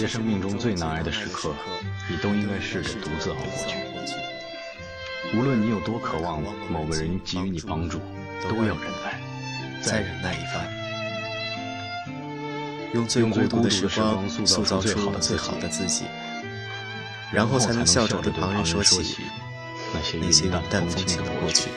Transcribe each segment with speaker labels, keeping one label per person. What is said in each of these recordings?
Speaker 1: 那些生命中最难挨的时刻，你都应该试着独自熬过去。无论你有多渴望某个人给予你帮助，都要忍耐，再忍耐一番，
Speaker 2: 用最孤独的时光塑造出最好的自己，然后才能笑着对旁人说起那些云淡风轻的过去。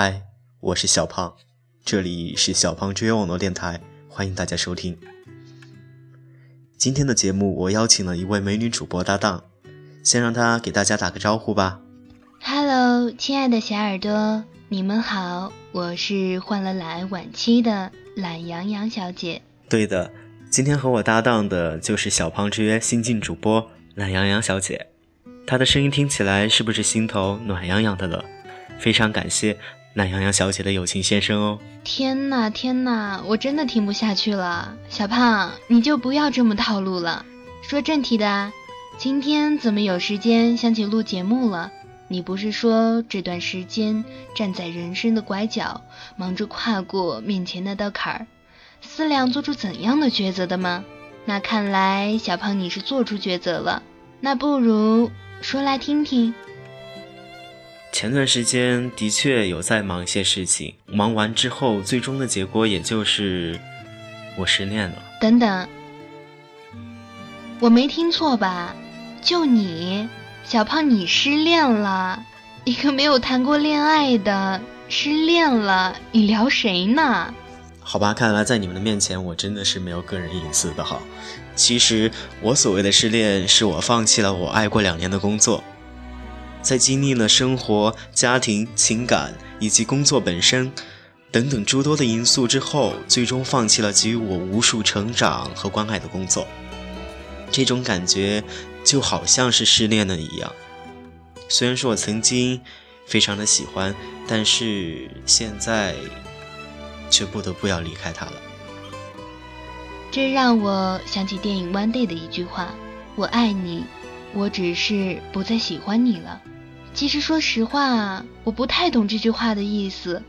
Speaker 2: 嗨，我是小胖，这里是小胖之约网络电台，欢迎大家收听。今天的节目，我邀请了一位美女主播搭档，先让她给大家打个招呼吧。
Speaker 3: Hello，亲爱的小耳朵，你们好，我是患了懒癌晚期的懒羊羊小姐。
Speaker 2: 对的，今天和我搭档的就是小胖之约新晋主播懒羊羊小姐，她的声音听起来是不是心头暖洋洋的了？非常感谢。懒羊羊小姐的友情献身哦！
Speaker 3: 天哪天哪，我真的听不下去了。小胖，你就不要这么套路了。说正题的，今天怎么有时间想起录节目了？你不是说这段时间站在人生的拐角，忙着跨过面前那道坎儿，思量做出怎样的抉择的吗？那看来小胖你是做出抉择了。那不如说来听听。
Speaker 2: 前段时间的确有在忙一些事情，忙完之后，最终的结果也就是我失恋了。
Speaker 3: 等等，我没听错吧？就你，小胖，你失恋了？一个没有谈过恋爱的失恋了？你聊谁呢？
Speaker 2: 好吧，看来在你们的面前，我真的是没有个人隐私的哈。其实我所谓的失恋，是我放弃了我爱过两年的工作。在经历了生活、家庭、情感以及工作本身等等诸多的因素之后，最终放弃了给予我无数成长和关爱的工作。这种感觉就好像是失恋了一样。虽然说我曾经非常的喜欢，但是现在却不得不要离开他了。
Speaker 3: 这让我想起电影《One Day》的一句话：“我爱你，我只是不再喜欢你了。”其实，说实话，我不太懂这句话的意思。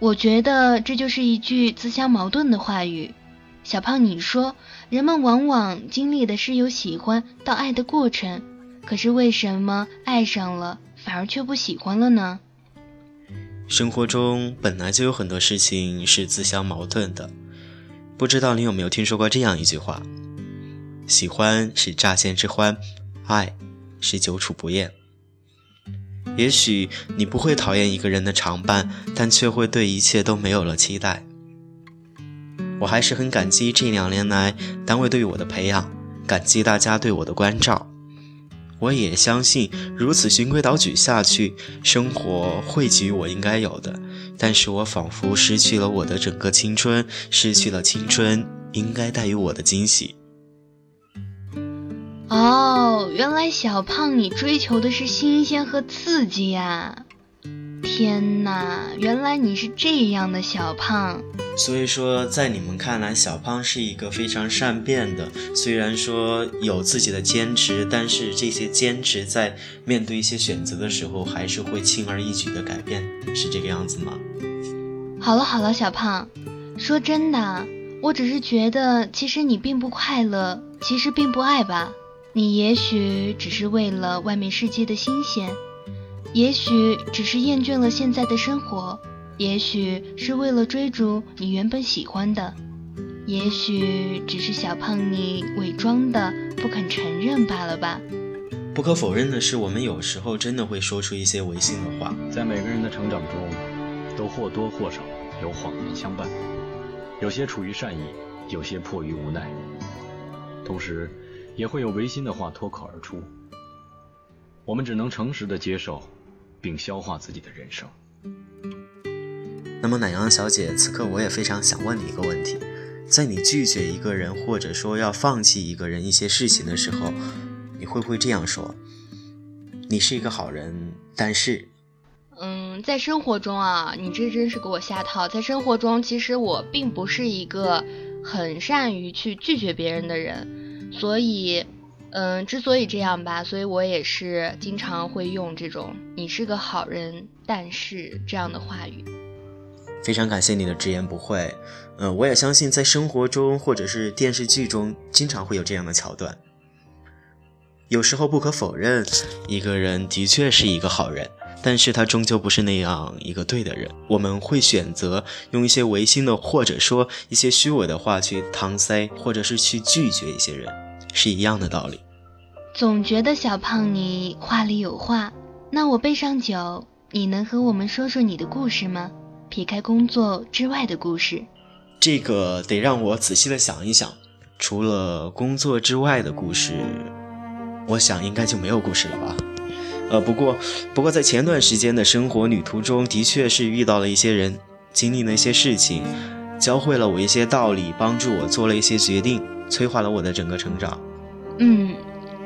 Speaker 3: 我觉得这就是一句自相矛盾的话语。小胖，你说，人们往往经历的是由喜欢到爱的过程，可是为什么爱上了反而却不喜欢了呢？
Speaker 2: 生活中本来就有很多事情是自相矛盾的。不知道你有没有听说过这样一句话：喜欢是乍见之欢，爱是久处不厌。也许你不会讨厌一个人的常伴，但却会对一切都没有了期待。我还是很感激这两年来单位对我的培养，感激大家对我的关照。我也相信，如此循规蹈矩下去，生活会给予我应该有的。但是我仿佛失去了我的整个青春，失去了青春应该带予我的惊喜。
Speaker 3: 哦，原来小胖你追求的是新鲜和刺激呀！天哪，原来你是这样的小胖。
Speaker 2: 所以说，在你们看来，小胖是一个非常善变的。虽然说有自己的坚持，但是这些坚持在面对一些选择的时候，还是会轻而易举的改变，是这个样子吗？
Speaker 3: 好了好了，小胖，说真的，我只是觉得，其实你并不快乐，其实并不爱吧。你也许只是为了外面世界的新鲜，也许只是厌倦了现在的生活，也许是为了追逐你原本喜欢的，也许只是小胖你伪装的不肯承认罢了吧。
Speaker 2: 不可否认的是，我们有时候真的会说出一些违心的话。
Speaker 1: 在每个人的成长中，都或多或少有谎言相伴，有些出于善意，有些迫于无奈，同时。也会有违心的话脱口而出，我们只能诚实的接受，并消化自己的人生。
Speaker 2: 那么，奶羊小姐，此刻我也非常想问你一个问题：在你拒绝一个人，或者说要放弃一个人一些事情的时候，你会不会这样说？你是一个好人，但是……
Speaker 3: 嗯，在生活中啊，你这真是给我下套。在生活中，其实我并不是一个很善于去拒绝别人的人。所以，嗯，之所以这样吧，所以我也是经常会用这种“你是个好人，但是”这样的话语。
Speaker 2: 非常感谢你的直言不讳。呃，我也相信在生活中或者是电视剧中，经常会有这样的桥段。有时候不可否认，一个人的确是一个好人，但是他终究不是那样一个对的人。我们会选择用一些违心的，或者说一些虚伪的话去搪塞，或者是去拒绝一些人，是一样的道理。
Speaker 3: 总觉得小胖你话里有话，那我备上酒，你能和我们说说你的故事吗？撇开工作之外的故事，
Speaker 2: 这个得让我仔细的想一想。除了工作之外的故事，我想应该就没有故事了吧。呃，不过不过在前段时间的生活旅途中，的确是遇到了一些人，经历了一些事情，教会了我一些道理，帮助我做了一些决定，催化了我的整个成长。
Speaker 3: 嗯。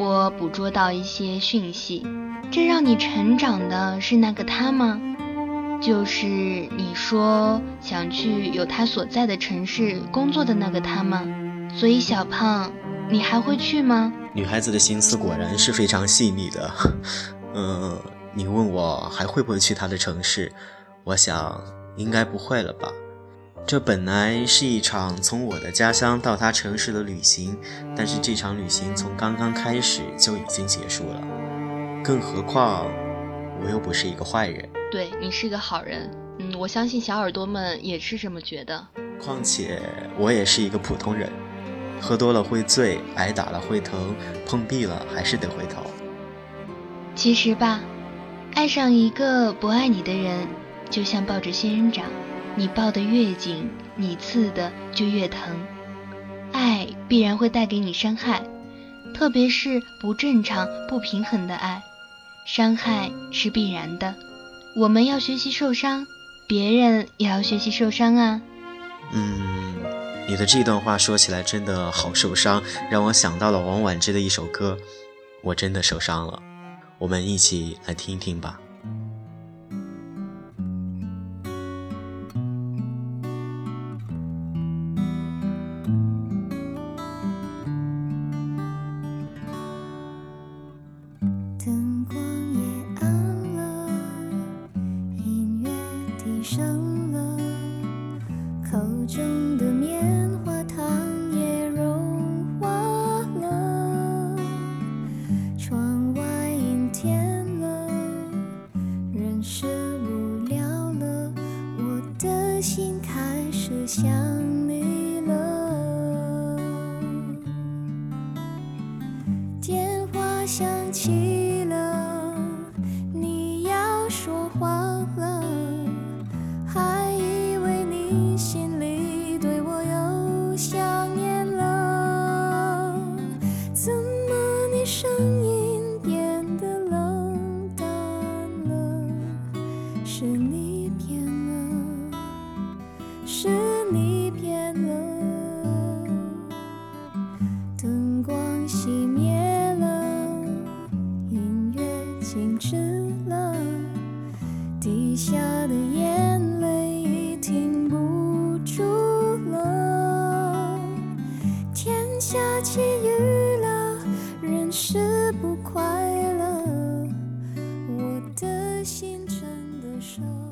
Speaker 3: 我捕捉到一些讯息，这让你成长的是那个他吗？就是你说想去有他所在的城市工作的那个他吗？所以小胖，你还会去吗？
Speaker 2: 女孩子的心思果然是非常细腻的。嗯，你问我还会不会去他的城市？我想应该不会了吧。这本来是一场从我的家乡到他城市的旅行，但是这场旅行从刚刚开始就已经结束了。更何况，我又不是一个坏人。
Speaker 3: 对你是个好人，嗯，我相信小耳朵们也是这么觉得。
Speaker 2: 况且我也是一个普通人，喝多了会醉，挨打了会疼，碰壁了还是得回头。
Speaker 3: 其实吧，爱上一个不爱你的人，就像抱着仙人掌。你抱得越紧，你刺的就越疼。爱必然会带给你伤害，特别是不正常、不平衡的爱，伤害是必然的。我们要学习受伤，别人也要学习受伤啊。
Speaker 2: 嗯，你的这段话说起来真的好受伤，让我想到了王菀之的一首歌。我真的受伤了，我们一起来听一听吧。是是你。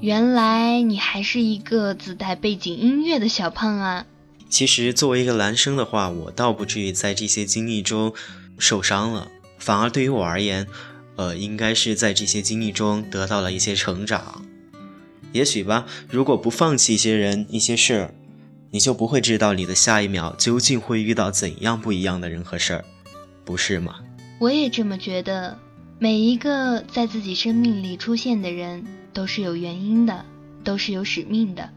Speaker 3: 原来你还是一个自带背景音乐的小胖啊！
Speaker 2: 其实作为一个男生的话，我倒不至于在这些经历中受伤了，反而对于我而言，呃，应该是在这些经历中得到了一些成长。也许吧，如果不放弃一些人、一些事儿，你就不会知道你的下一秒究竟会遇到怎样不一样的人和事儿，不是吗？
Speaker 3: 我也这么觉得。每一个在自己生命里出现的人都是有原因的，都是有使命的。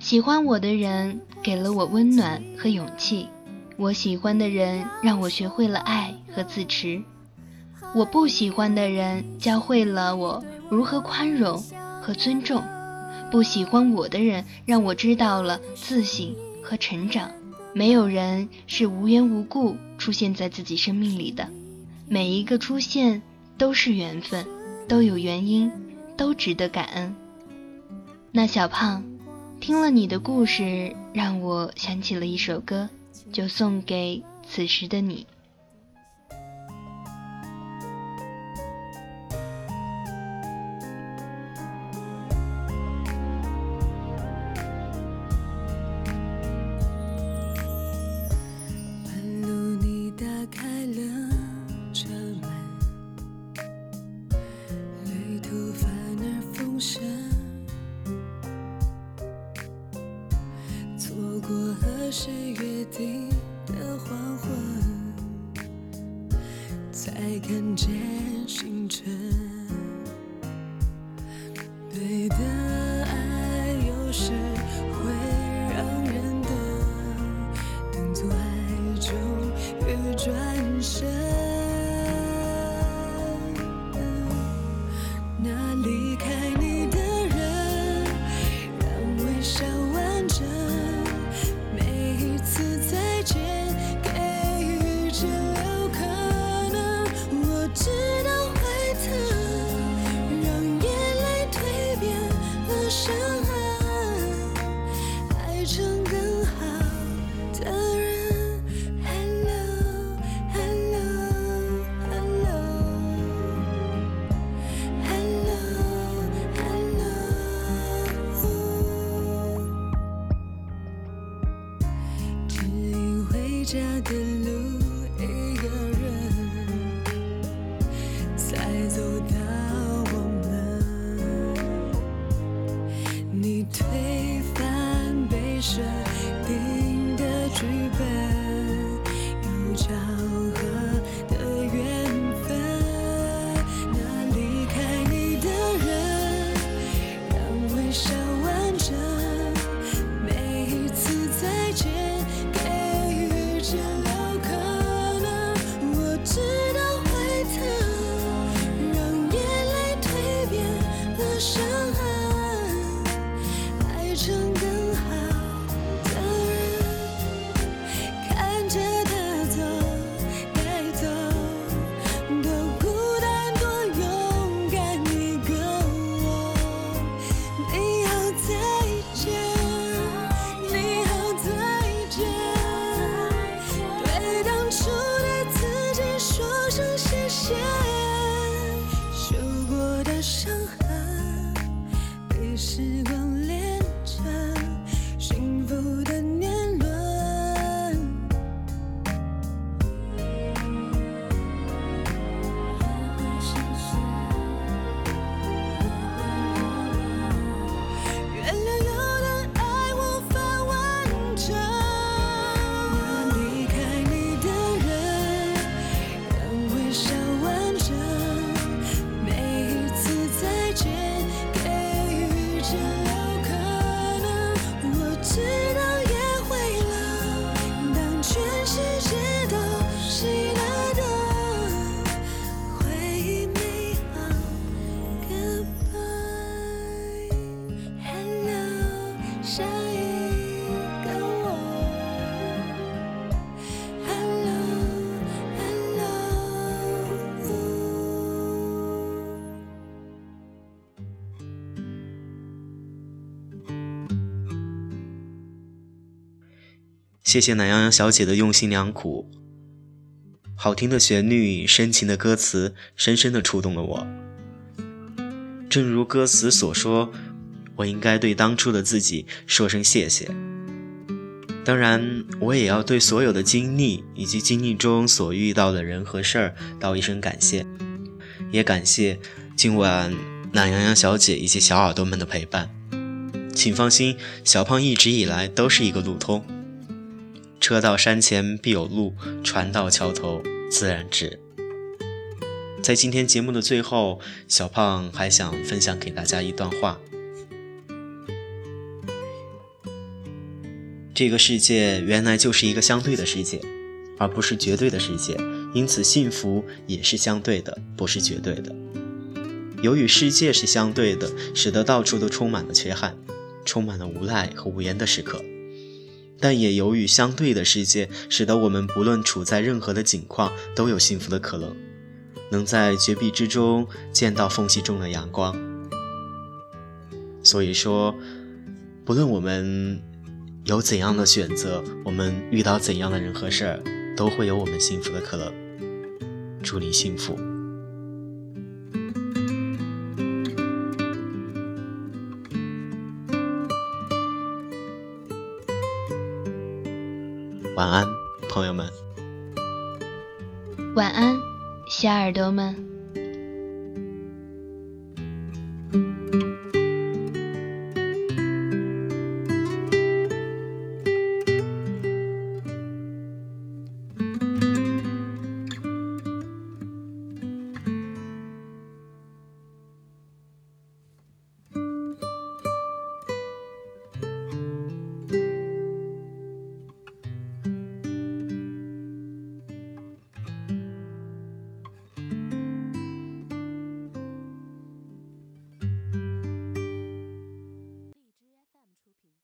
Speaker 3: 喜欢我的人给了我温暖和勇气，我喜欢的人让我学会了爱和自持，我不喜欢的人教会了我如何宽容和尊重，不喜欢我的人让我知道了自省和成长。没有人是无缘无故出现在自己生命里的，每一个出现。都是缘分，都有原因，都值得感恩。那小胖，听了你的故事，让我想起了一首歌，就送给此时的你。
Speaker 4: 是约定的黄昏才看见家的路，一个人才走到我们。你推翻被设定的剧本，有巧合的缘分。那离开你的人，让微笑下一个我。Hello, hello。
Speaker 2: 谢谢懒羊羊小姐的用心良苦，好听的旋律，深情的歌词，深深的触动了我。正如歌词所说，我应该对当初的自己说声谢谢。当然，我也要对所有的经历以及经历中所遇到的人和事儿道一声感谢，也感谢今晚懒羊羊小姐以及小耳朵们的陪伴。请放心，小胖一直以来都是一个路通。车到山前必有路，船到桥头自然直。在今天节目的最后，小胖还想分享给大家一段话：这个世界原来就是一个相对的世界，而不是绝对的世界，因此幸福也是相对的，不是绝对的。由于世界是相对的，使得到处都充满了缺憾，充满了无奈和无言的时刻。但也由于相对的世界，使得我们不论处在任何的境况，都有幸福的可能，能在绝壁之中见到缝隙中的阳光。所以说，不论我们有怎样的选择，我们遇到怎样的人和事儿，都会有我们幸福的可能。祝你幸福。晚安，朋友们。
Speaker 3: 晚安，小耳朵们。